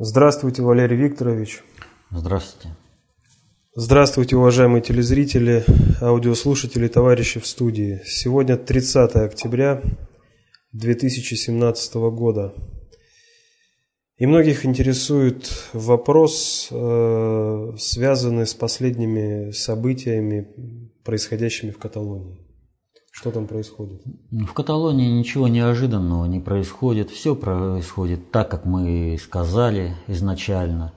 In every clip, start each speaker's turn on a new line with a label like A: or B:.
A: Здравствуйте, Валерий Викторович.
B: Здравствуйте.
A: Здравствуйте, уважаемые телезрители, аудиослушатели, товарищи в студии. Сегодня 30 октября 2017 года. И многих интересует вопрос, э, связанный с последними событиями, происходящими в Каталонии. Что там происходит?
B: В Каталонии ничего неожиданного не происходит. Все происходит так, как мы сказали изначально.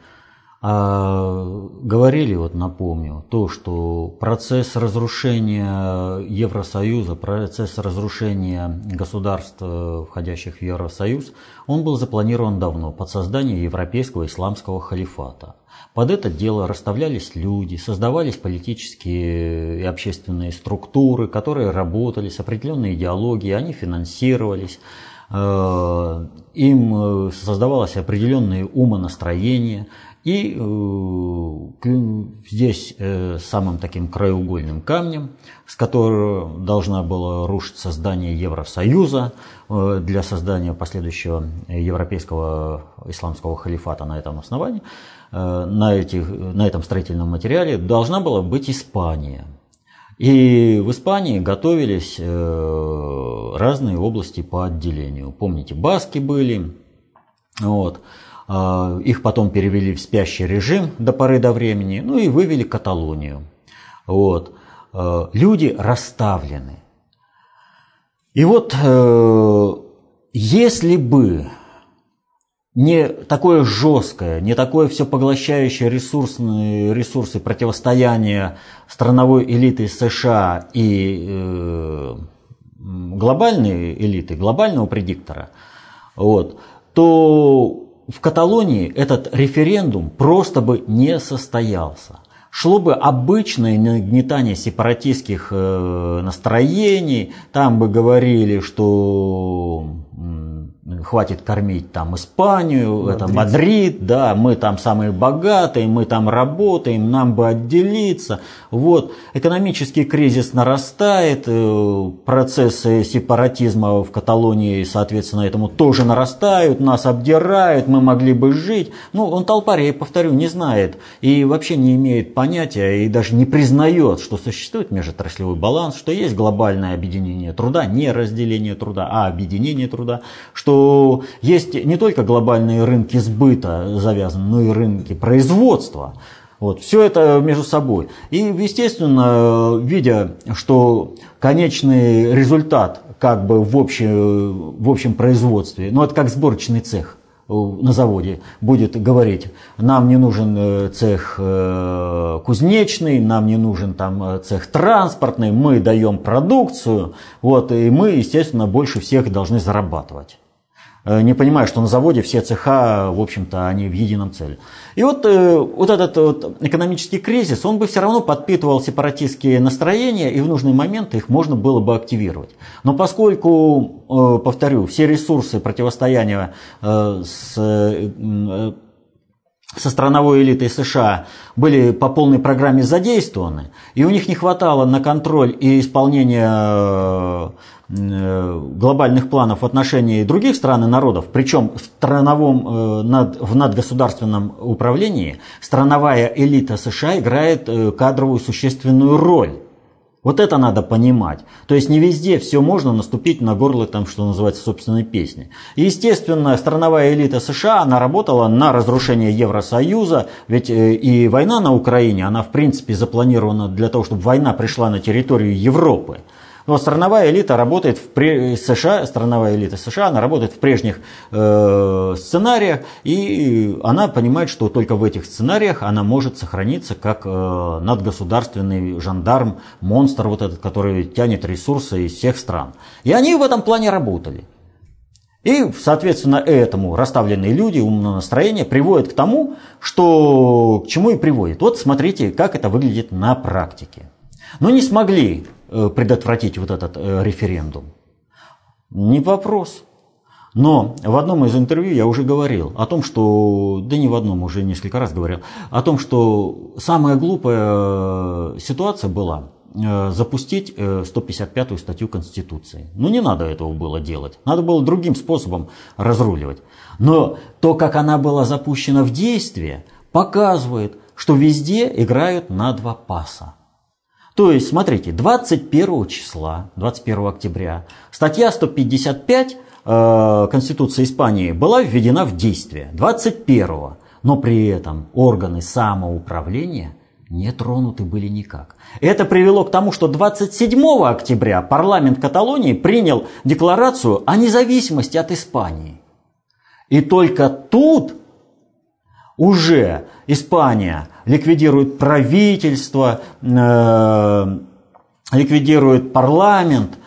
B: А говорили, вот напомню, то, что процесс разрушения Евросоюза, процесс разрушения государств, входящих в Евросоюз, он был запланирован давно под создание Европейского исламского халифата. Под это дело расставлялись люди, создавались политические и общественные структуры, которые работали с определенной идеологией, они финансировались, э, им э, создавалось определенное умонастроение. И э, здесь самым таким краеугольным камнем, с которого должна была рушиться здание Евросоюза для создания последующего европейского исламского халифата на этом основании, Э, на, этих, на этом строительном материале должна была быть Испания. И в Испании готовились э, разные области по отделению. Помните, баски были, вот. А, их потом перевели в спящий режим до поры до времени, ну и вывели Каталонию. Вот. Э, люди расставлены. И вот если бы не такое жесткое, не такое все поглощающее ресурсные, ресурсы противостояния страновой элиты США и э, глобальной элиты, глобального предиктора, вот, то в Каталонии этот референдум просто бы не состоялся. Шло бы обычное нагнетание сепаратистских э, настроений, там бы говорили, что хватит кормить там Испанию, Мадрид. это Мадрид, да, мы там самые богатые, мы там работаем, нам бы отделиться. Вот, экономический кризис нарастает, э, процессы сепаратизма в Каталонии, соответственно, этому тоже нарастают, нас обдирают, мы могли бы жить. Ну, он толпарь, я повторю, не знает и вообще не имеет понятия и даже не признает, что существует межотраслевой баланс, что есть глобальное объединение труда, не разделение труда, а объединение труда, что есть не только глобальные рынки сбыта завязаны, но и рынки производства. Вот, все это между собой. И, естественно, видя, что конечный результат как бы в, общем, в общем производстве, ну это как сборочный цех на заводе будет говорить, нам не нужен э, цех э, кузнечный, нам не нужен там э, цех транспортный, мы даем продукцию, вот, и мы, естественно, больше всех должны зарабатывать. Э, не понимая, что на заводе все цеха, в общем-то, они в едином целе. И вот, э, вот этот вот экономический кризис, он бы все равно подпитывал сепаратистские настроения, и в нужный момент их можно было бы активировать. Но поскольку, э, повторю, все ресурсы противостояния с со страновой элитой США были по полной программе задействованы, и у них не хватало на контроль и исполнение глобальных планов в отношении других стран и народов, причем в, страновом, э, в надгосударственном управлении страновая элита США играет э, кадровую существенную роль. Вот это надо понимать. То есть не везде все можно наступить на горло, там, что называется, собственной песни. Естественно, страновая элита США, она работала на разрушение Евросоюза, ведь и война на Украине, она в принципе запланирована для того, чтобы война пришла на территорию Европы. Но страновая элита работает в США, страновая элита США, она работает в прежних э, сценариях, и она понимает, что только в этих сценариях она может сохраниться как э, надгосударственный жандарм, монстр вот этот, который тянет ресурсы из всех стран. И они в этом плане работали. И, соответственно, этому расставленные люди, умное настроение приводят к тому, что к чему и приводит. Вот смотрите, как это выглядит на практике. Но не смогли Э, предотвратить вот этот э, референдум? Не вопрос. Но в одном из интервью я уже говорил о том, что, да не в одном, уже несколько раз говорил, о том, что самая глупая э, ситуация была запустить 155-ю статью Конституции. Ну не надо этого было делать, надо было другим способом разруливать. Но то, как она была запущена в действие, показывает, что везде играют на два паса. То есть, смотрите, 21 числа, 21 октября, статья 155 э, Конституции Испании была введена в действие 21 но при этом органы самоуправления не тронуты были никак. Это привело к тому, что 27 октября парламент Каталонии принял декларацию о независимости от Испании. И только тут уже Испания ликвидирует правительство, э, ликвидирует парламент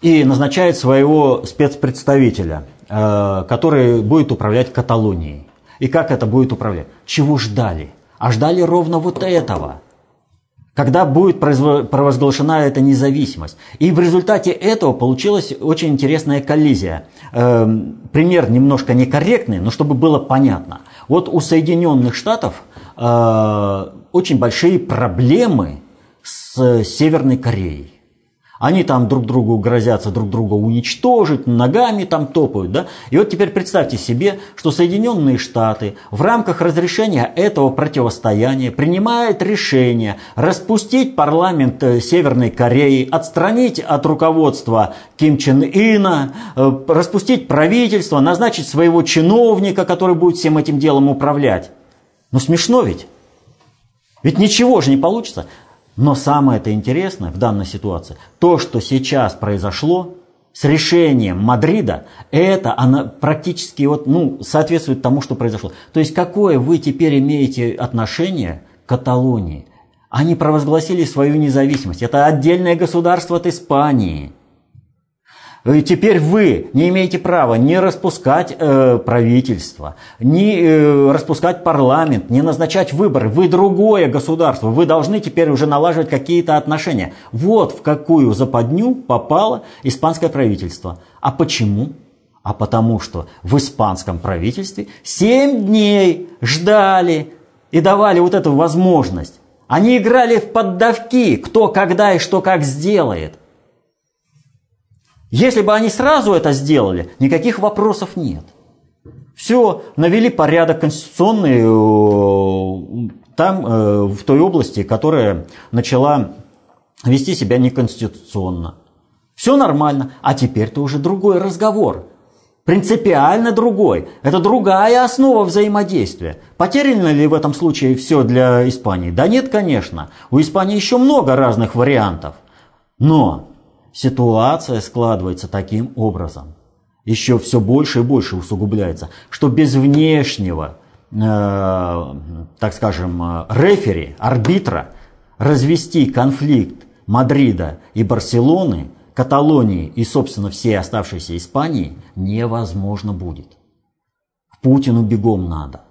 B: и назначает своего спецпредставителя, э, который будет управлять Каталонией. И как это будет управлять? Чего ждали? А ждали ровно вот этого. Когда будет провозглашена эта независимость. И в результате этого получилась очень интересная коллизия. Эм, пример немножко некорректный, но чтобы было понятно. Вот у Соединенных Штатов э, очень большие проблемы с Северной Кореей. Они там друг другу грозятся друг друга уничтожить, ногами там топают. Да? И вот теперь представьте себе, что Соединенные Штаты в рамках разрешения этого противостояния принимают решение распустить парламент э, Северной Кореи, отстранить от руководства Ким Чен Ына, э, распустить правительство, назначить своего чиновника, который будет всем этим делом управлять. Ну смешно ведь? Ведь ничего же не получится. Но самое это интересное в данной ситуации, то, что сейчас произошло с решением Мадрида, это она практически вот, ну, соответствует тому, что произошло. То есть какое вы теперь имеете отношение к Каталонии? Они провозгласили свою независимость. Это отдельное государство от Испании – теперь вы не имеете права не распускать э, правительство, не э, распускать парламент, не назначать выборы. Вы другое государство. Вы должны теперь уже налаживать какие-то отношения. Вот в какую западню попало испанское правительство. А почему? А потому что в испанском правительстве 7 дней ждали и давали вот эту возможность. Они играли в поддавки, кто когда и что как сделает. Если бы они сразу это сделали, никаких вопросов нет. Все, навели порядок конституционный э, там, э, в той области, которая начала вести себя неконституционно. Все нормально, а теперь-то уже другой разговор. Принципиально другой. Это другая основа взаимодействия. Потеряно ли в этом случае все для Испании? Да нет, конечно. У Испании еще много разных вариантов. Но ситуация складывается таким образом, еще все больше и больше усугубляется, что без внешнего, э, так скажем, э, рефери, арбитра, развести конфликт Мадрида и Барселоны, Каталонии и, собственно, всей оставшейся Испании невозможно будет. Путину бегом надо.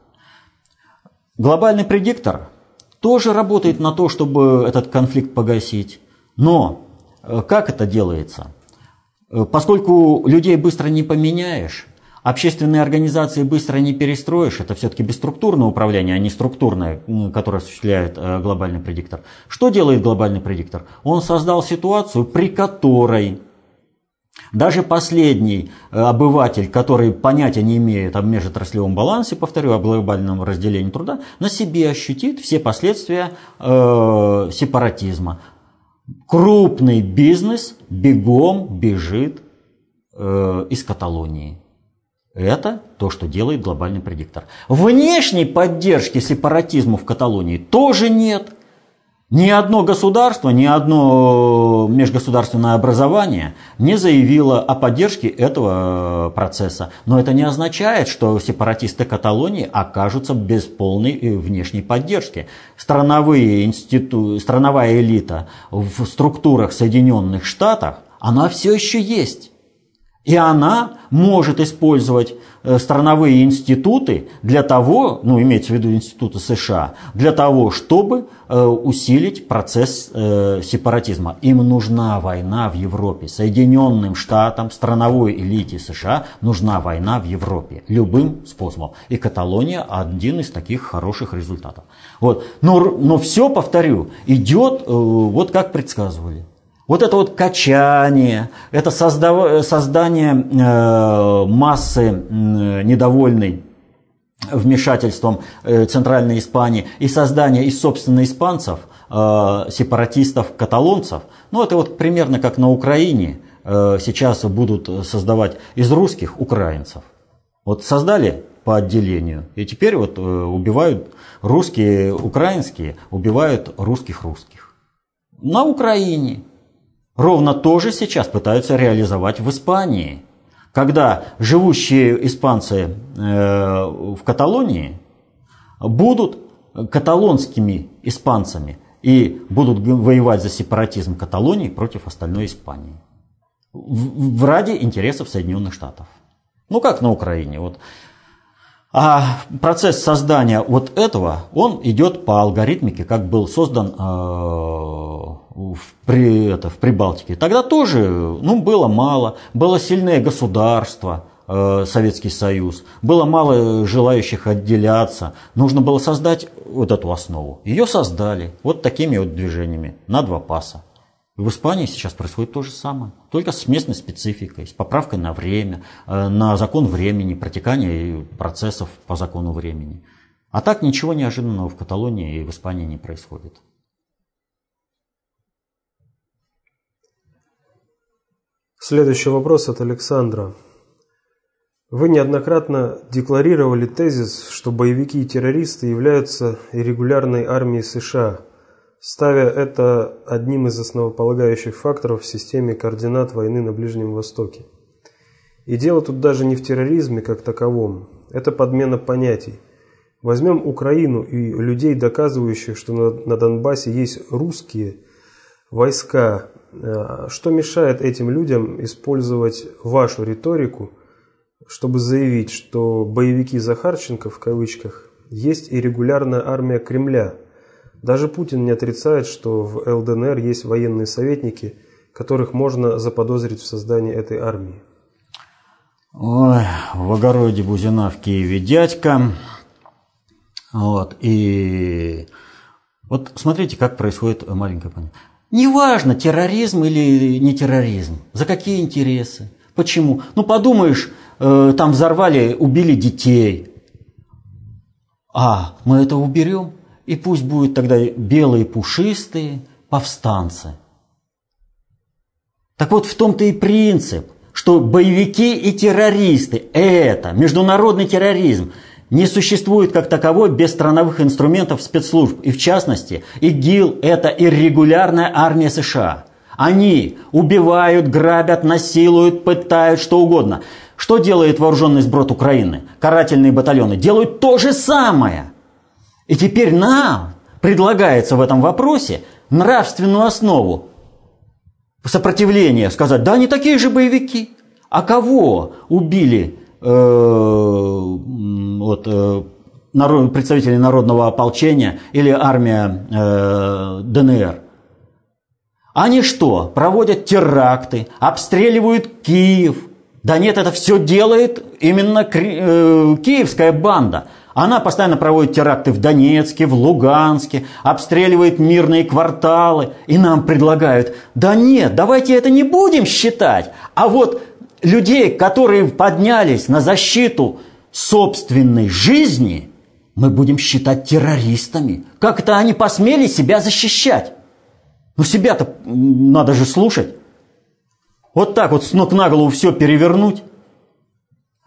B: Глобальный предиктор тоже работает на то, чтобы этот конфликт погасить, но как это делается? Э, поскольку людей быстро не поменяешь, общественные организации быстро не перестроишь, это все-таки бесструктурное управление, а не структурное, которое осуществляет э, глобальный предиктор. Что делает глобальный предиктор? Он создал ситуацию, при которой даже последний обыватель, который понятия не имеет о межотраслевом балансе, повторю, о глобальном разделении труда, на себе ощутит все последствия э, сепаратизма крупный бизнес бегом бежит э, из Каталонии. Это то, что делает глобальный предиктор. Внешней поддержки сепаратизму в Каталонии тоже нет. Ни одно государство, ни одно межгосударственное образование не заявило о поддержке этого процесса. Но это не означает, что сепаратисты Каталонии окажутся без полной э, внешней поддержки. Страновые институ... Страновая элита в структурах Соединенных Штатов, она все еще есть. И она может использовать э, страновые институты для того, ну имеется в виду институты США, для того, чтобы э, усилить процесс э, сепаратизма. Им нужна война в Европе. Соединенным Штатам, страновой элите США нужна война в Европе. Любым способом. И Каталония один из таких хороших результатов. Вот. Но, но все, повторю, идет вот как предсказывали. Вот это вот качание, это создав... создание э, массы э, недовольной вмешательством э, Центральной Испании и создание из собственных испанцев э, сепаратистов, каталонцев. Ну, это вот примерно как на Украине э, сейчас будут создавать из русских украинцев. Вот создали по отделению, и теперь вот убивают русские, украинские, убивают русских русских. На Украине. Ровно то же сейчас пытаются реализовать в Испании – когда живущие испанцы э, в Каталонии будут каталонскими испанцами и будут воевать за сепаратизм Каталонии против остальной Испании. В, в ради интересов Соединенных Штатов. Ну как на Украине. Вот. А процесс создания вот этого, он идет по алгоритмике, как был создан э, в, при, это, в Прибалтике. Тогда тоже ну, было мало, было сильное государство, э, Советский Союз, было мало желающих отделяться, нужно было создать вот эту основу. Ее создали вот такими вот движениями на два паса. В Испании сейчас происходит то же самое, только с местной спецификой, с поправкой на время, э, на закон времени, протекание процессов по закону времени. А так ничего неожиданного в Каталонии и в Испании не происходит.
A: Следующий вопрос от Александра. Вы неоднократно декларировали тезис, что боевики и террористы являются регулярной армией США, ставя это одним из основополагающих факторов в системе координат войны на Ближнем Востоке. И дело тут даже не в терроризме как таковом, это подмена понятий. Возьмем Украину и людей, доказывающих, что на Донбассе есть русские войска, что мешает этим людям использовать вашу риторику, чтобы заявить, что боевики Захарченко, в кавычках, есть и регулярная армия Кремля? Даже Путин не отрицает, что в ЛДНР есть военные советники, которых можно заподозрить в создании этой армии.
B: Ой, в огороде Бузина в Киеве дядька. Вот, и вот смотрите, как происходит маленькая понятие. Неважно, терроризм или не терроризм. За какие интересы? Почему? Ну, подумаешь, э, там взорвали, убили детей. А, мы это уберем, и пусть будут тогда белые пушистые повстанцы. Так вот, в том-то и принцип, что боевики и террористы – это международный терроризм – не существует как таковой без страновых инструментов спецслужб. И в частности, ИГИЛ – это иррегулярная армия США. Они убивают, грабят, насилуют, пытают, что угодно. Что делает вооруженный сброд Украины? Карательные батальоны делают то же самое. И теперь нам предлагается в этом вопросе нравственную основу сопротивления сказать, да они такие же боевики. А кого убили Э, вот, э, представители народного ополчения или армия э, ДНР. Они что, проводят теракты, обстреливают Киев? Да нет, это все делает именно киевская банда. Она постоянно проводит теракты в Донецке, в Луганске, обстреливает мирные кварталы. И нам предлагают, да нет, давайте это не будем считать. А вот людей, которые поднялись на защиту собственной жизни, мы будем считать террористами. Как это они посмели себя защищать? Ну себя-то надо же слушать. Вот так вот с ног на голову все перевернуть.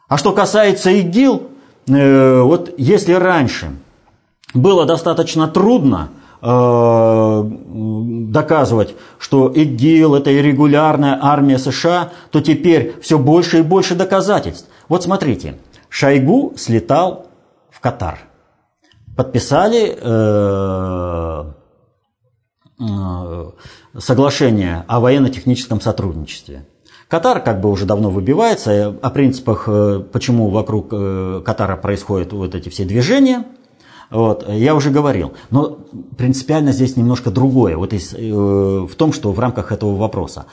B: А что касается ИГИЛ, э, вот если раньше было достаточно трудно Э, доказывать, что ИГИЛ – это иррегулярная армия США, то теперь все больше и больше доказательств. Вот смотрите, Шойгу слетал в Катар. Подписали э, э, соглашение о военно-техническом сотрудничестве. Катар как бы уже давно выбивается о принципах, почему вокруг Катара происходят вот эти все движения – вот, я уже говорил. Но принципиально здесь немножко другое. Вот из, э, в том, что в рамках этого вопроса.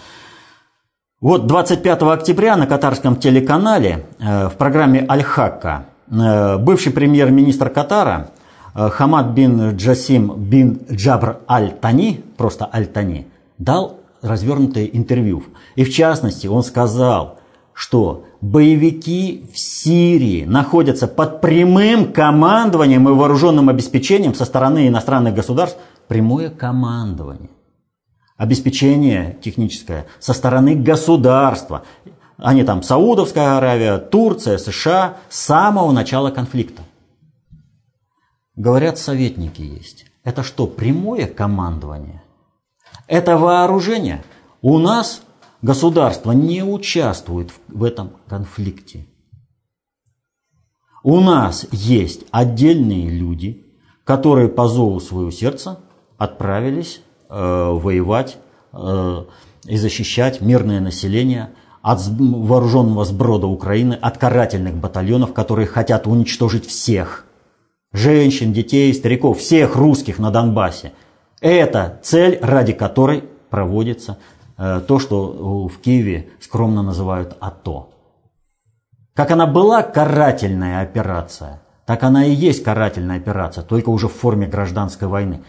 B: Вот 25 октября на катарском телеканале э, в программе «Аль-Хакка» э, бывший премьер-министр Катара э, Хамад бин Джасим бин Джабр Аль-Тани, просто Аль-Тани, дал развернутое интервью. И в частности он сказал, что боевики в Сирии находятся под прямым командованием и вооруженным обеспечением со стороны иностранных государств. Прямое командование. Обеспечение техническое со стороны государства. Они там Саудовская Аравия, Турция, США с самого начала конфликта. Говорят, советники есть. Это что, прямое командование? Это вооружение? У нас государство не участвует в этом конфликте. У нас есть отдельные люди, которые по зову своего сердца отправились воевать э, и защищать мирное население от вооруженного сброда Украины, от карательных батальонов, которые хотят уничтожить всех. Женщин, детей, стариков, всех русских на Донбассе. Это цель, ради которой проводится э, то, что в Киеве скромно называют АТО. Как она была карательная операция, так она и есть карательная операция, только уже в форме гражданской войны.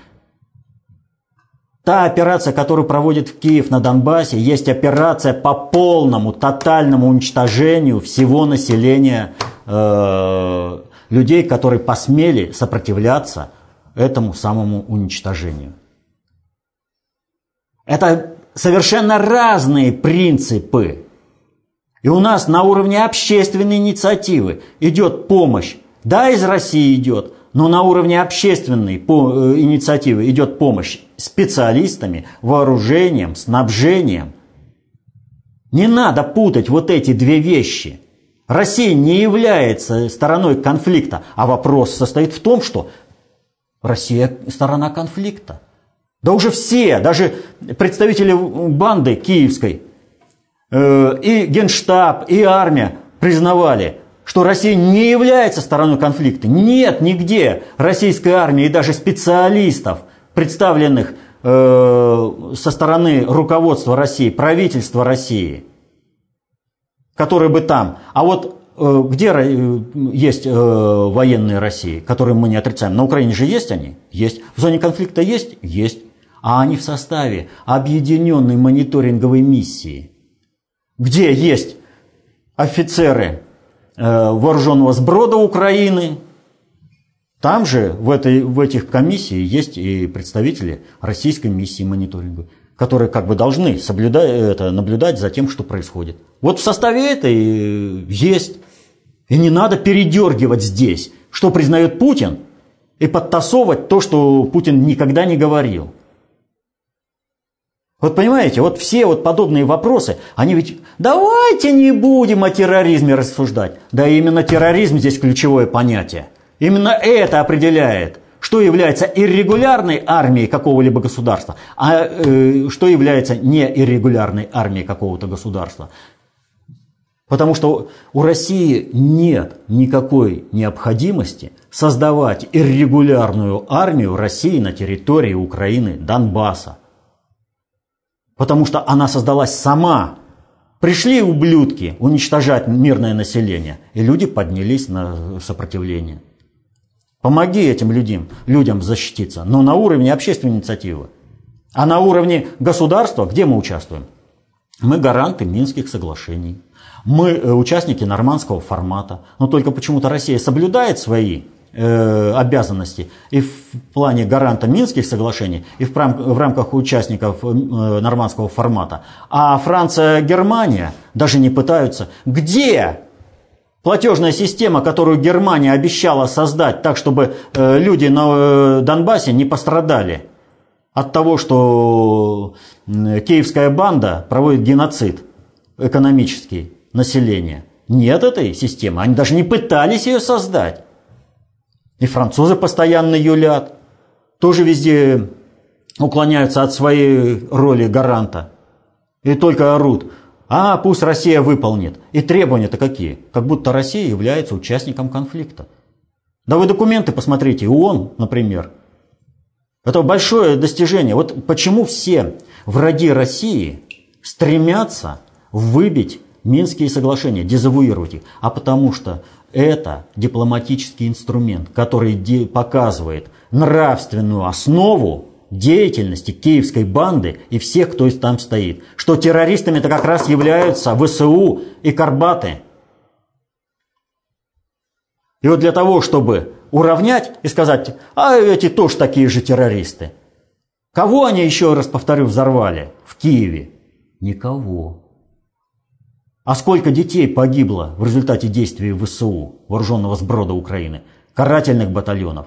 B: Та операция, которую проводит в Киев на Донбассе, есть операция по полному, тотальному уничтожению всего населения э, людей, которые посмели сопротивляться этому самому уничтожению. Это совершенно разные принципы. И у нас на уровне общественной инициативы идет помощь. Да, из России идет, но на уровне общественной э, инициативы идет помощь специалистами, вооружением, снабжением. Не надо путать вот эти две вещи. Россия не является стороной конфликта, а вопрос состоит в том, что Россия сторона конфликта. Да уже все, даже представители банды киевской, э, и генштаб, и армия признавали, что Россия не является стороной конфликта. Нет нигде российской армии и даже специалистов, представленных э, со стороны руководства России, правительства России, которые бы там. А вот э, где э, есть э, военные России, которые мы не отрицаем? На Украине же есть они? Есть. В зоне конфликта есть? Есть а они в составе объединенной мониторинговой миссии, где есть офицеры вооруженного сброда Украины, там же в, этой, в этих комиссиях есть и представители российской миссии мониторинга, которые как бы должны соблюдать, это, наблюдать за тем, что происходит. Вот в составе этой есть. И не надо передергивать здесь, что признает Путин, и подтасовывать то, что Путин никогда не говорил. Вот понимаете, вот все вот подобные вопросы, они ведь давайте не будем о терроризме рассуждать. Да именно терроризм здесь ключевое понятие. Именно это определяет, что является иррегулярной армией какого-либо государства, а э, что является неиррегулярной армией какого-то государства. Потому что у России нет никакой необходимости создавать иррегулярную армию России на территории Украины, Донбасса. Потому что она создалась сама. Пришли ублюдки уничтожать мирное население, и люди поднялись на сопротивление. Помоги этим людям, людям защититься, но на уровне общественной инициативы. А на уровне государства, где мы участвуем? Мы гаранты Минских соглашений. Мы э, участники нормандского формата. Но только почему-то Россия соблюдает свои Э, обязанности и в плане гаранта Минских соглашений, и в, рамках участников э, нормандского формата. А Франция, Германия даже не пытаются. Где платежная система, которую Германия обещала создать так, чтобы э, люди на Донбассе не пострадали от того, что киевская банда проводит геноцид экономический населения? Нет этой системы. Они даже не пытались ее создать. И французы постоянно юлят. Тоже везде уклоняются от своей роли гаранта. И только орут. А, пусть Россия выполнит. И требования-то какие? Как будто Россия является участником конфликта. Да вы документы посмотрите, ООН, например. Это большое достижение. Вот почему все враги России стремятся выбить Минские соглашения, дезавуировать их. А потому что это дипломатический инструмент, который показывает нравственную основу деятельности киевской банды и всех, кто там стоит. Что террористами-то как раз являются ВСУ и Карбаты. И вот для того, чтобы уравнять и сказать, а эти тоже такие же террористы. Кого они, еще раз повторю, взорвали в Киеве? Никого. А сколько детей погибло в результате действий ВСУ, вооруженного сброда Украины, карательных батальонов?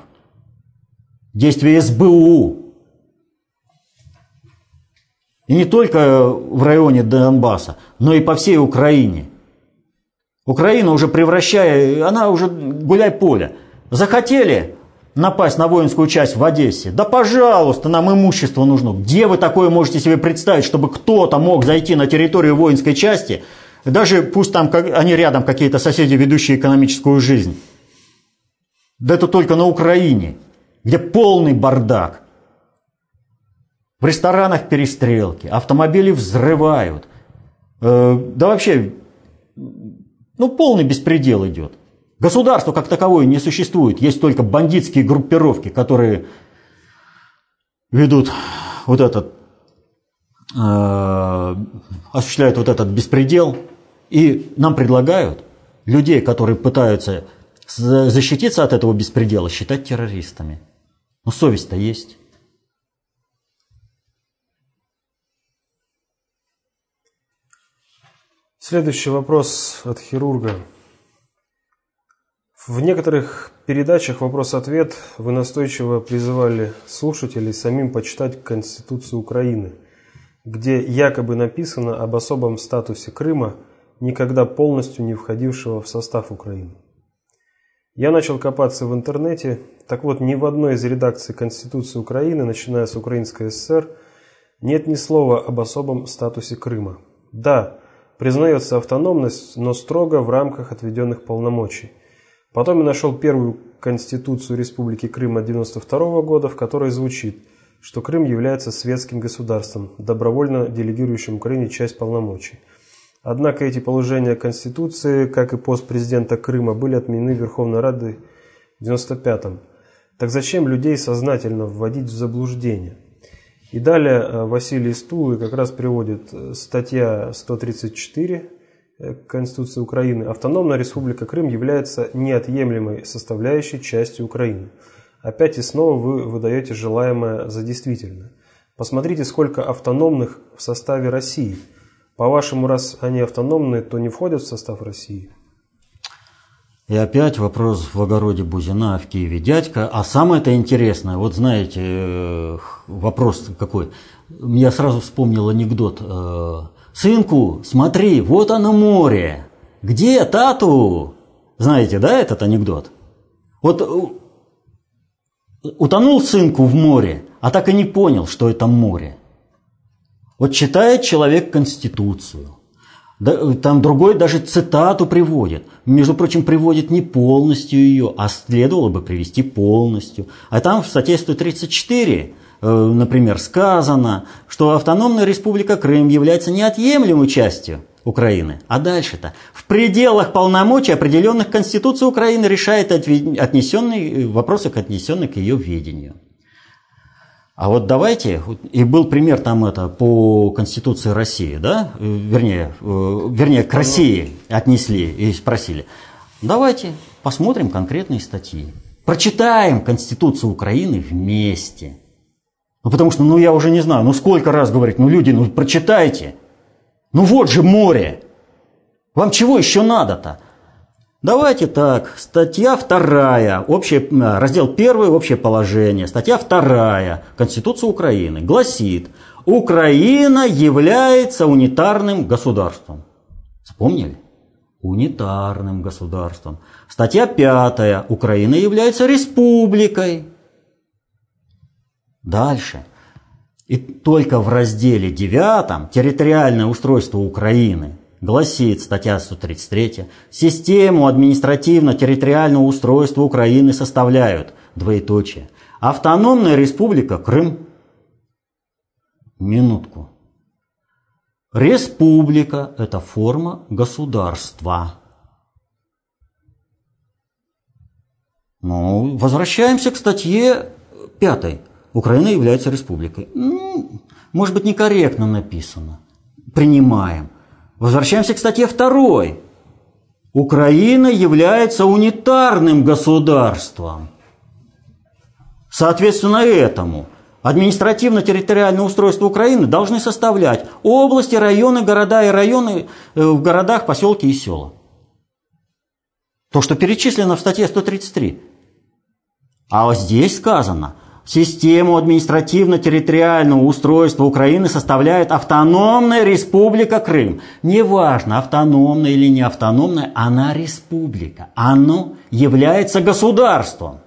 B: Действия СБУ. И не только в районе Донбасса, но и по всей Украине. Украина уже превращая, она уже гуляй поле. Захотели напасть на воинскую часть в Одессе? Да пожалуйста, нам имущество нужно. Где вы такое можете себе представить, чтобы кто-то мог зайти на территорию воинской части – даже пусть там они рядом какие-то соседи, ведущие экономическую жизнь. Да это только на Украине, где полный бардак. В ресторанах перестрелки, автомобили взрывают. Э, да вообще, ну полный беспредел идет. Государство как таковое не существует. Есть только бандитские группировки, которые ведут вот этот, э, осуществляют вот этот беспредел. И нам предлагают людей, которые пытаются защититься от этого беспредела, считать террористами. Но совесть-то есть.
A: Следующий вопрос от хирурга. В некоторых передачах «Вопрос-ответ» вы настойчиво призывали слушателей самим почитать Конституцию Украины, где якобы написано об особом статусе Крыма – никогда полностью не входившего в состав Украины. Я начал копаться в интернете, так вот ни в одной из редакций Конституции Украины, начиная с Украинской ССР, нет ни слова об особом статусе Крыма. Да, признается автономность, но строго в рамках отведенных полномочий. Потом я нашел первую Конституцию Республики Крым от 1992 года, в которой звучит, что Крым является светским государством, добровольно делегирующим Украине часть полномочий. Однако эти положения Конституции, как и пост президента Крыма, были отменены Верховной Радой в 95-м. Так зачем людей сознательно вводить в заблуждение? И далее э, Василий Стулы как раз приводит э, статья 134 э, Конституции Украины. Автономная Республика Крым является неотъемлемой составляющей части Украины. Опять и снова вы выдаете желаемое за действительное. Посмотрите, сколько автономных в составе России – по-вашему, раз они автономные, то не входят в состав России?
B: И опять вопрос в огороде Бузина в Киеве. Дядька, а самое-то интересное, вот знаете, э, вопрос какой. Я сразу вспомнил анекдот. Э, Сынку, смотри, вот оно море. Где тату? Знаете, да, этот анекдот? Вот э, утонул сынку в море, а так и не понял, что это море. Вот читает человек Конституцию, там другой даже цитату приводит. Между прочим, приводит не полностью ее, а следовало бы привести полностью. А там в статье 134, э, например, сказано, что автономная республика Крым является неотъемлемой частью Украины. А дальше-то? В пределах полномочий, определенных Конституцией Украины, решает отнесенные, вопросы, отнесенные к ее ведению. А вот давайте, и был пример там это по Конституции России, да, вернее, э, вернее к России отнесли и спросили. Давайте посмотрим конкретные статьи. Прочитаем Конституцию Украины вместе. Ну, потому что, ну, я уже не знаю, ну, сколько раз говорить, ну, люди, ну, прочитайте. Ну, вот же море. Вам чего еще надо-то? Давайте так, статья вторая, общее, э, раздел первый, общее положение, статья вторая Конституции Украины гласит, Украина является унитарным государством. Вспомнили? Унитарным государством. Статья пятая, Украина является республикой. Дальше. И только в разделе девятом территориальное устройство Украины гласит статья 133, систему административно-территориального устройства Украины составляют, двоеточие, автономная республика Крым. Минутку. Республика – это форма государства. Ну, возвращаемся к статье 5. Украина является республикой. Ну, может быть, некорректно написано. Принимаем. Возвращаемся к статье 2. Украина является унитарным государством. Соответственно этому административно-территориальное устройство Украины должны составлять области, районы, города и районы э, в городах, поселки и села. То, что перечислено в статье 133. А вот здесь сказано, систему административно-территориального устройства Украины составляет автономная республика Крым. Неважно, автономная или не автономная, она республика. Оно является государством.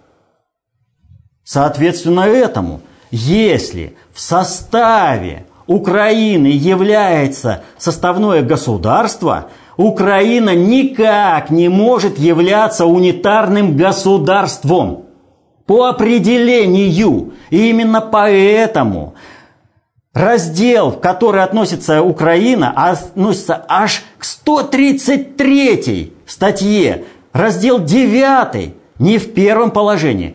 B: Соответственно этому, если в составе Украины является составное государство, Украина никак не может являться унитарным государством по определению. И именно поэтому раздел, в который относится Украина, относится аж к 133 статье. Раздел 9 не в первом положении.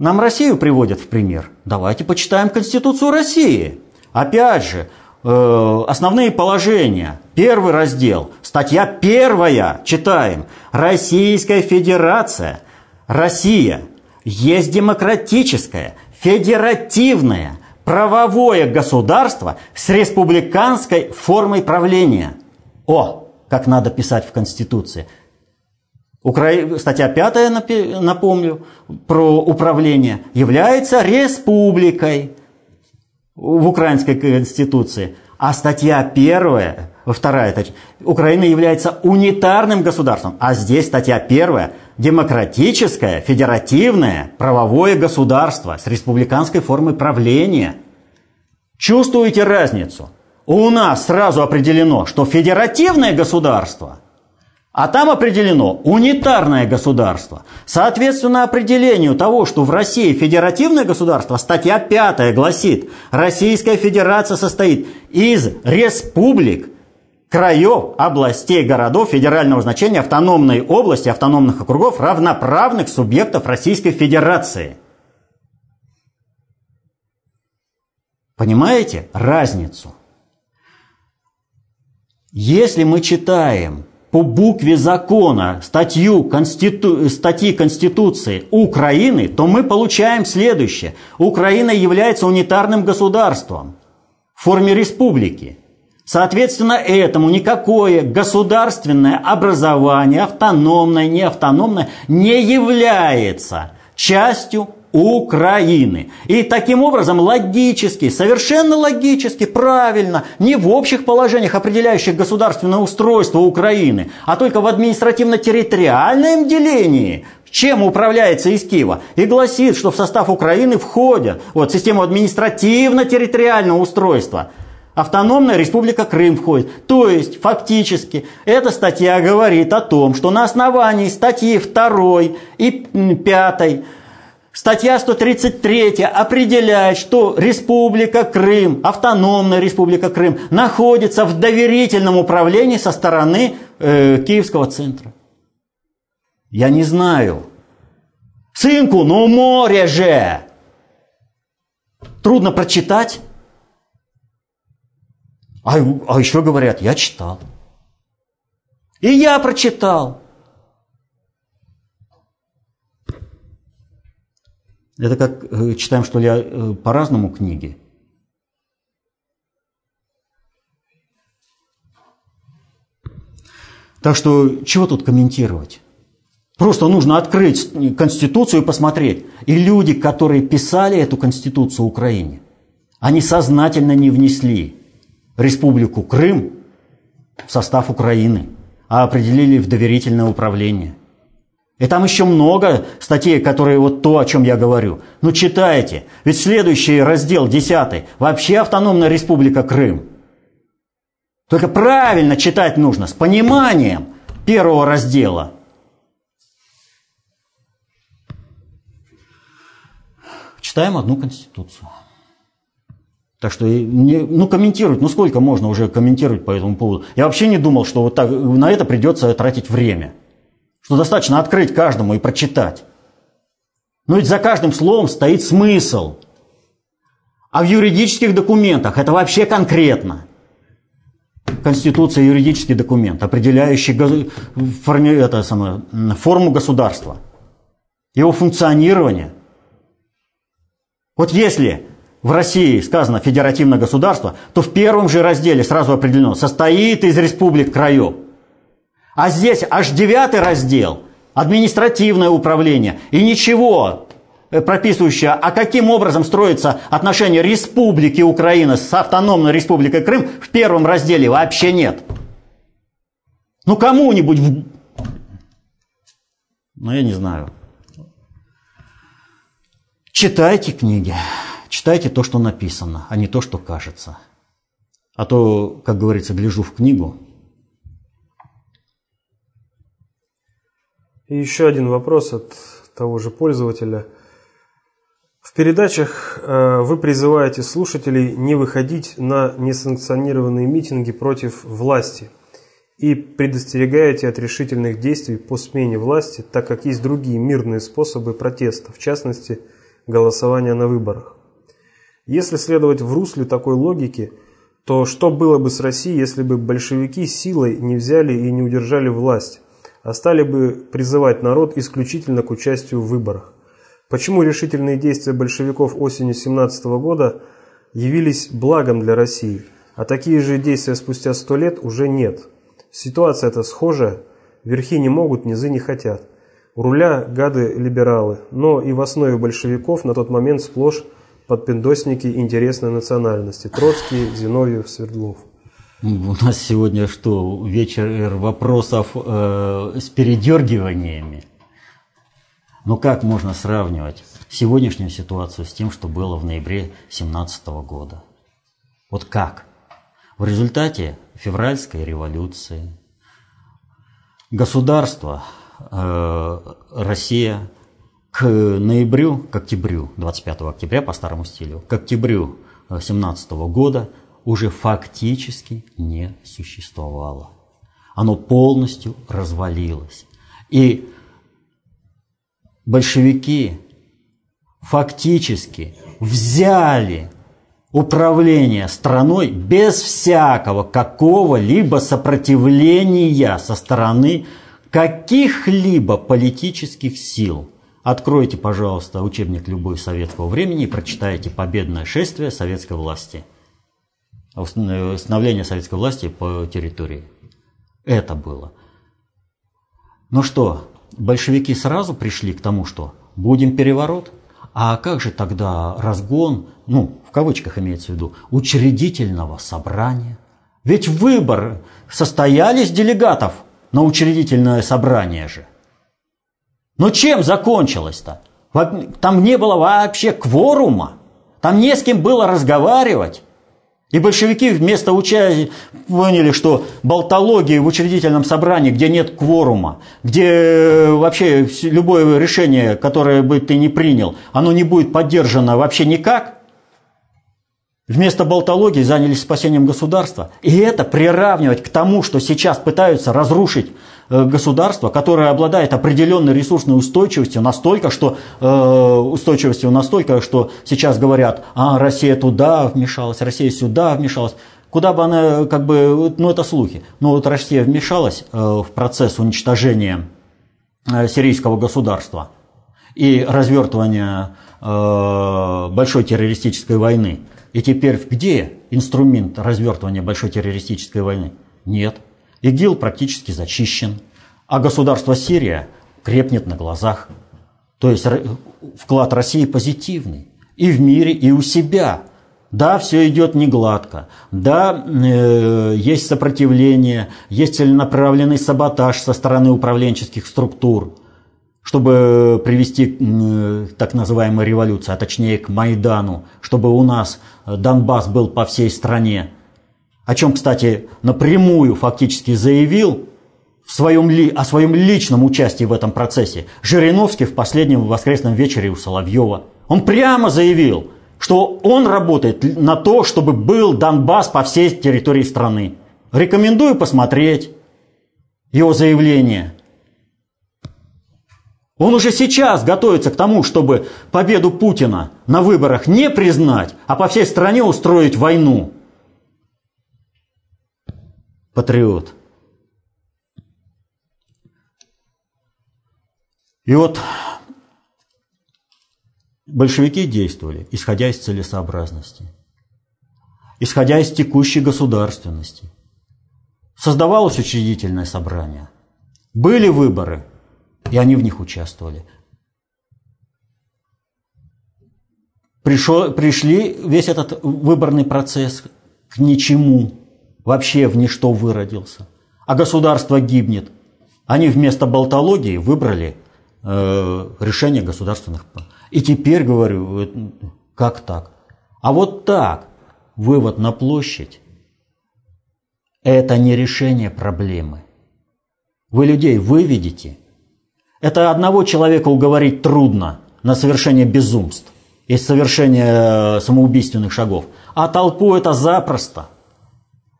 B: Нам Россию приводят в пример. Давайте почитаем Конституцию России. Опять же, э, основные положения. Первый раздел, статья первая, читаем. Российская Федерация, Россия, есть демократическое, федеративное, правовое государство с республиканской формой правления. О, как надо писать в Конституции. Укра... Статья 5, напомню, про управление, является республикой в Украинской Конституции. А статья 1, вторая, точнее, Украина является унитарным государством. А здесь статья 1 демократическое, федеративное, правовое государство с республиканской формой правления. Чувствуете разницу? У нас сразу определено, что федеративное государство – а там определено унитарное государство. Соответственно, определению того, что в России федеративное государство, статья 5 гласит, Российская Федерация состоит из республик, краев, областей, городов федерального значения, автономной области, автономных округов, равноправных субъектов Российской Федерации. Понимаете разницу? Если мы читаем по букве закона статью Конститу... статьи Конституции Украины, то мы получаем следующее. Украина является унитарным государством в форме республики. Соответственно, этому никакое государственное образование, автономное, не автономное, не является частью Украины. И таким образом логически, совершенно логически, правильно, не в общих положениях, определяющих государственное устройство Украины, а только в административно-территориальном делении, чем управляется из Киева, и гласит, что в состав Украины входят вот, систему административно-территориального устройства – Автономная республика Крым входит. То есть, фактически, эта статья говорит о том, что на основании статьи 2 и 5 Статья 133 определяет, что Республика Крым, автономная Республика Крым, находится в доверительном управлении со стороны э, Киевского центра. Я не знаю. Сынку, ну море же! Трудно прочитать. А, а еще говорят, я читал. И я прочитал. Это как э, читаем, что ли, э, по-разному книги. Так что чего тут комментировать? Просто нужно открыть Конституцию и посмотреть. И люди, которые писали эту Конституцию Украине, они сознательно не внесли Республику Крым в состав Украины, а определили в доверительное управление – и там еще много статей, которые вот то, о чем я говорю. Ну, читайте. Ведь следующий раздел, 10, вообще автономная республика Крым. Только правильно читать нужно, с пониманием первого раздела. Читаем одну конституцию. Так что, не, ну, комментировать, ну, сколько можно уже комментировать по этому поводу. Я вообще не думал, что вот так, на это придется тратить время что достаточно открыть каждому и прочитать. Но ведь за каждым словом стоит смысл. А в юридических документах это вообще конкретно. Конституция – юридический документ, определяющий форми, это самое, форму государства, его функционирование. Вот если в России сказано федеративное государство, то в первом же разделе сразу определено, состоит из республик краев. А здесь аж девятый раздел – административное управление. И ничего Э, прописывающая, а каким образом строится отношение Республики Украина с автономной Республикой Крым, в первом разделе вообще нет. Ну кому-нибудь... В... Ну я не знаю. Читайте книги, читайте то, что написано, а не то, что кажется. А то, как говорится, гляжу в книгу.
A: И еще один вопрос от того же пользователя – в передачах э, вы призываете слушателей не выходить на несанкционированные митинги против власти и предостерегаете от решительных действий по смене власти, так как есть другие мирные способы протеста, в частности, голосования на выборах. Если следовать в русле такой логики, то что было бы с Россией, если бы большевики силой не взяли и не удержали власть, а стали бы призывать народ исключительно к участию в выборах? Почему решительные действия большевиков осенью 17 года явились благом для России, а такие же действия спустя сто лет уже нет? Ситуация эта схожая, верхи не могут, низы не хотят. У руля гады-либералы, но и в основе большевиков на тот момент сплошь подпиндосники интересной национальности – Троцкий, Зиновьев, Свердлов.
B: У нас сегодня что, вечер вопросов э, с передергиваниями? Но как можно сравнивать сегодняшнюю ситуацию с тем, что было в ноябре 2017 года? Вот как? В результате февральской революции государство э, Россия к ноябрю, к октябрю, 25 октября по старому стилю, к октябрю 2017 года уже фактически не существовало. Оно полностью развалилось. И большевики фактически взяли управление страной без всякого какого-либо сопротивления со стороны каких-либо политических сил. Откройте, пожалуйста, учебник любой советского времени и прочитайте «Победное шествие советской власти». Становление советской власти по территории. Это было. Ну что, большевики сразу пришли к тому, что будем переворот, а как же тогда разгон, ну, в кавычках имеется в виду, учредительного собрания? Ведь выбор состоялись делегатов на учредительное собрание же. Но чем закончилось-то? Там не было вообще кворума, там не с кем было разговаривать. И большевики вместо участия поняли, что болтология в учредительном собрании, где нет кворума, где э, вообще любое решение, которое бы ты не принял, оно не будет поддержано вообще никак, вместо болтологии занялись спасением государства. И это приравнивать к тому, что сейчас пытаются разрушить государство, которое обладает определенной ресурсной устойчивостью настолько, что э, устойчивостью настолько, что сейчас говорят, а Россия туда вмешалась, Россия сюда вмешалась. Куда бы она, как бы, ну это слухи. Но вот Россия вмешалась э, в процесс уничтожения э, сирийского государства и развертывания э, большой террористической войны. И теперь где инструмент развертывания большой террористической войны? Нет. ИГИЛ практически зачищен, а государство Сирия крепнет на глазах. То есть вклад России позитивный и в мире, и у себя. Да, все идет не гладко. Да, э, есть сопротивление, есть целенаправленный саботаж со стороны управленческих структур, чтобы привести э, так называемой революции, а точнее к Майдану, чтобы у нас Донбасс был по всей стране о чем, кстати, напрямую фактически заявил в своем ли, о своем личном участии в этом процессе Жириновский в последнем воскресном вечере у Соловьева. Он прямо заявил, что он работает на то, чтобы был Донбасс по всей территории страны. Рекомендую посмотреть его заявление. Он уже сейчас готовится к тому, чтобы победу Путина на выборах не признать, а по всей стране устроить войну. Патриот. И вот большевики действовали, исходя из целесообразности, исходя из текущей государственности. Создавалось учредительное собрание, были выборы, и они в них участвовали. Пришел, пришли весь этот выборный процесс к ничему, вообще в ничто выродился. А государство гибнет. Они вместо болтологии выбрали э, решение государственных и теперь говорю, э, как так? А вот так, вывод на площадь, это не решение проблемы. Вы людей выведете. Это одного человека уговорить трудно на совершение безумств и совершение э, самоубийственных шагов. А толпу это запросто.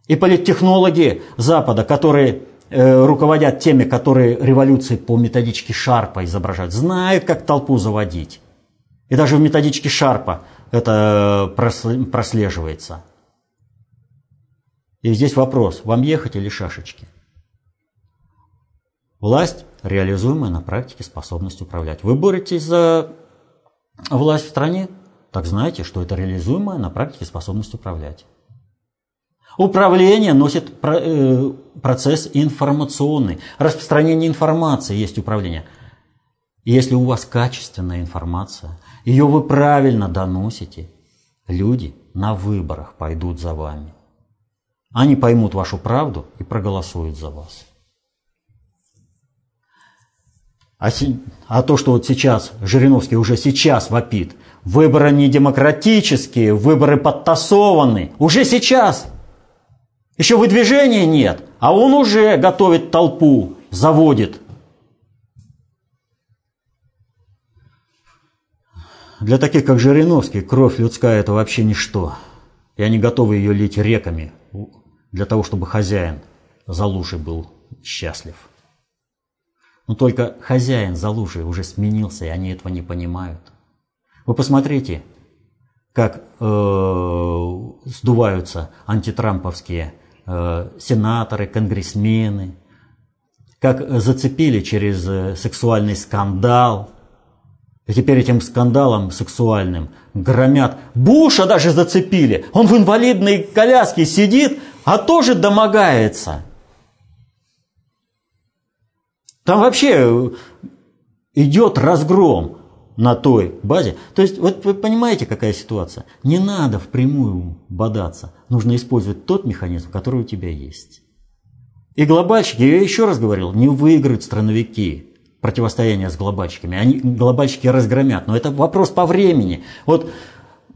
B: И политтехнологи Запада, которые э, руководят теми, которые революции по методичке Шарпа изображают, знают, как толпу заводить. И даже в методичке Шарпа это прослеживается. И здесь вопрос, вам ехать или шашечки? Власть, реализуемая на практике способность управлять. Вы боретесь за власть в стране, так знаете, что это реализуемая на практике способность управлять. Управление носит э, процесс информационный. Распространение информации есть управление. Если у вас качественная информация, ее вы правильно доносите, люди на выборах пойдут за вами. Они поймут вашу правду и проголосуют за вас. А, си, а то, что вот сейчас Жириновский уже сейчас вопит, выборы не демократические, выборы подтасованы, уже сейчас. Еще выдвижения нет, а он уже готовит толпу, заводит Для таких, как Жириновский, кровь людская – это вообще ничто. И они готовы ее лить реками для того, чтобы хозяин Залужи был счастлив. Но только хозяин Залужи уже сменился, и они этого не понимают. Вы посмотрите, как э, сдуваются антитрамповские сенаторы, конгрессмены, как зацепили через э, сексуальный скандал – и теперь этим скандалом сексуальным громят. Буша даже зацепили. Он в инвалидной коляске сидит, а тоже домогается. Там вообще идет разгром на той базе. То есть, вот вы понимаете, какая ситуация? Не надо впрямую бодаться. Нужно использовать тот механизм, который у тебя есть. И глобальщики, я еще раз говорил, не выиграют страновики противостояние с глобальщиками. Они глобальщики разгромят, но это вопрос по времени. Вот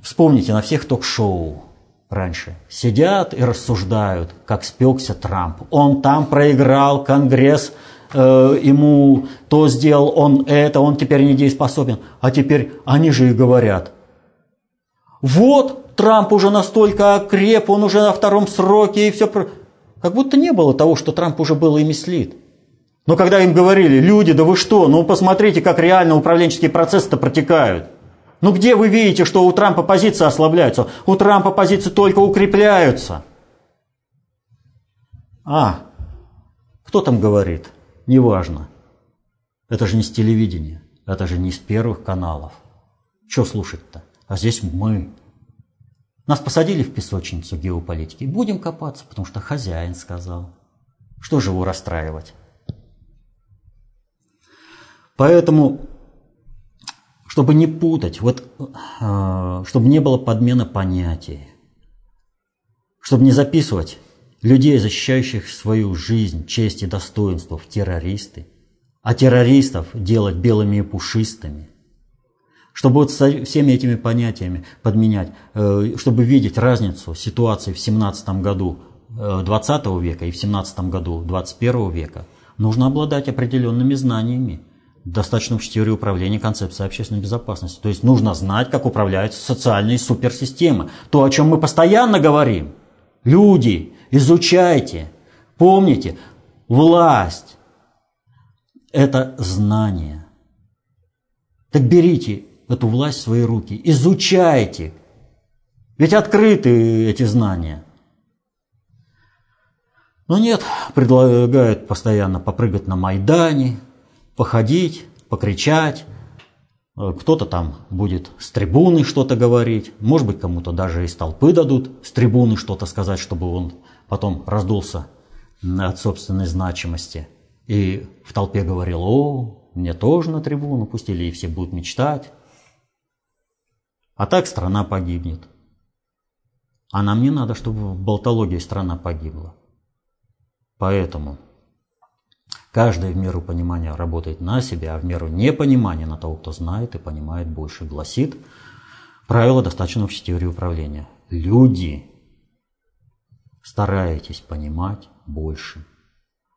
B: вспомните на всех ток-шоу раньше. Сидят и рассуждают, как спекся Трамп. Он там проиграл Конгресс, э, ему то сделал, он это, он теперь недееспособен. А теперь они же и говорят. Вот Трамп уже настолько окреп, он уже на втором сроке и все. Как будто не было того, что Трамп уже был и мислит. Но когда им говорили, люди, да вы что, ну посмотрите, как реально управленческие процессы-то протекают. Ну где вы видите, что у Трампа позиции ослабляются? У Трампа позиции только укрепляются. А, кто там говорит? Неважно. Это же не с телевидения, это же не с первых каналов. Что слушать-то? А здесь мы. Нас посадили в песочницу геополитики. Будем копаться, потому что хозяин сказал. Что же его расстраивать? Поэтому, чтобы не путать, вот, э, чтобы не было подмены понятий, чтобы не записывать людей, защищающих свою жизнь, честь и достоинство в террористы, а террористов делать белыми и пушистыми, чтобы вот со всеми этими понятиями подменять, э, чтобы видеть разницу ситуации в 17 году 20 э, века и в 17 году 21 века, нужно обладать определенными знаниями – достаточно в теории управления концепцией общественной безопасности. То есть нужно знать, как управляются социальные суперсистемы. То, о чем мы постоянно говорим. Люди, изучайте, помните, власть – это знание. Так берите эту власть в свои руки, изучайте. Ведь открыты эти знания. Но нет, предлагают постоянно попрыгать на Майдане, походить, покричать. Кто-то там будет с трибуны что-то говорить, может быть, кому-то даже из толпы дадут с трибуны что-то сказать, чтобы он потом раздулся от собственной значимости. И в толпе говорил, о, мне тоже на трибуну пустили, и все будут мечтать. А так страна погибнет. А нам не надо, чтобы в болтологии страна погибла. Поэтому каждый в меру понимания работает на себя, а в меру непонимания на того, кто знает и понимает больше, гласит правило достаточно общей теории управления. Люди, старайтесь понимать больше,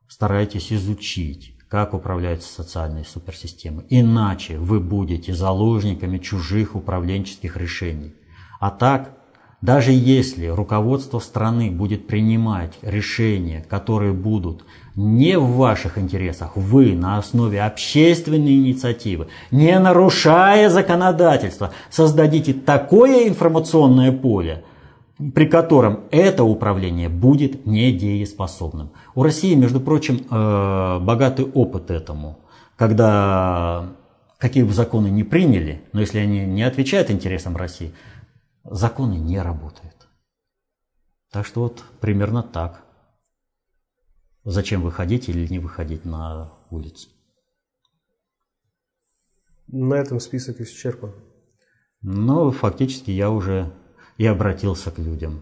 B: старайтесь изучить, как управляются социальные суперсистемы. Иначе вы будете заложниками чужих управленческих решений. А так, даже если руководство страны будет принимать решения, которые будут не в ваших интересах, вы на основе общественной инициативы, не нарушая законодательство, создадите такое информационное поле – при котором это управление будет недееспособным. У России, между прочим, э, богатый опыт этому, когда какие бы законы ни приняли, но если они не отвечают интересам России, законы не работают. Так что вот примерно так. Зачем выходить или не выходить на улицу?
A: На этом список исчерпан.
B: Ну, фактически я уже и обратился к людям.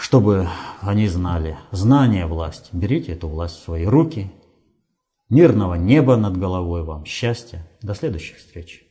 B: Чтобы они знали, знание – власть. Берите эту власть в свои руки. Мирного неба над головой вам, счастья. До следующих встреч.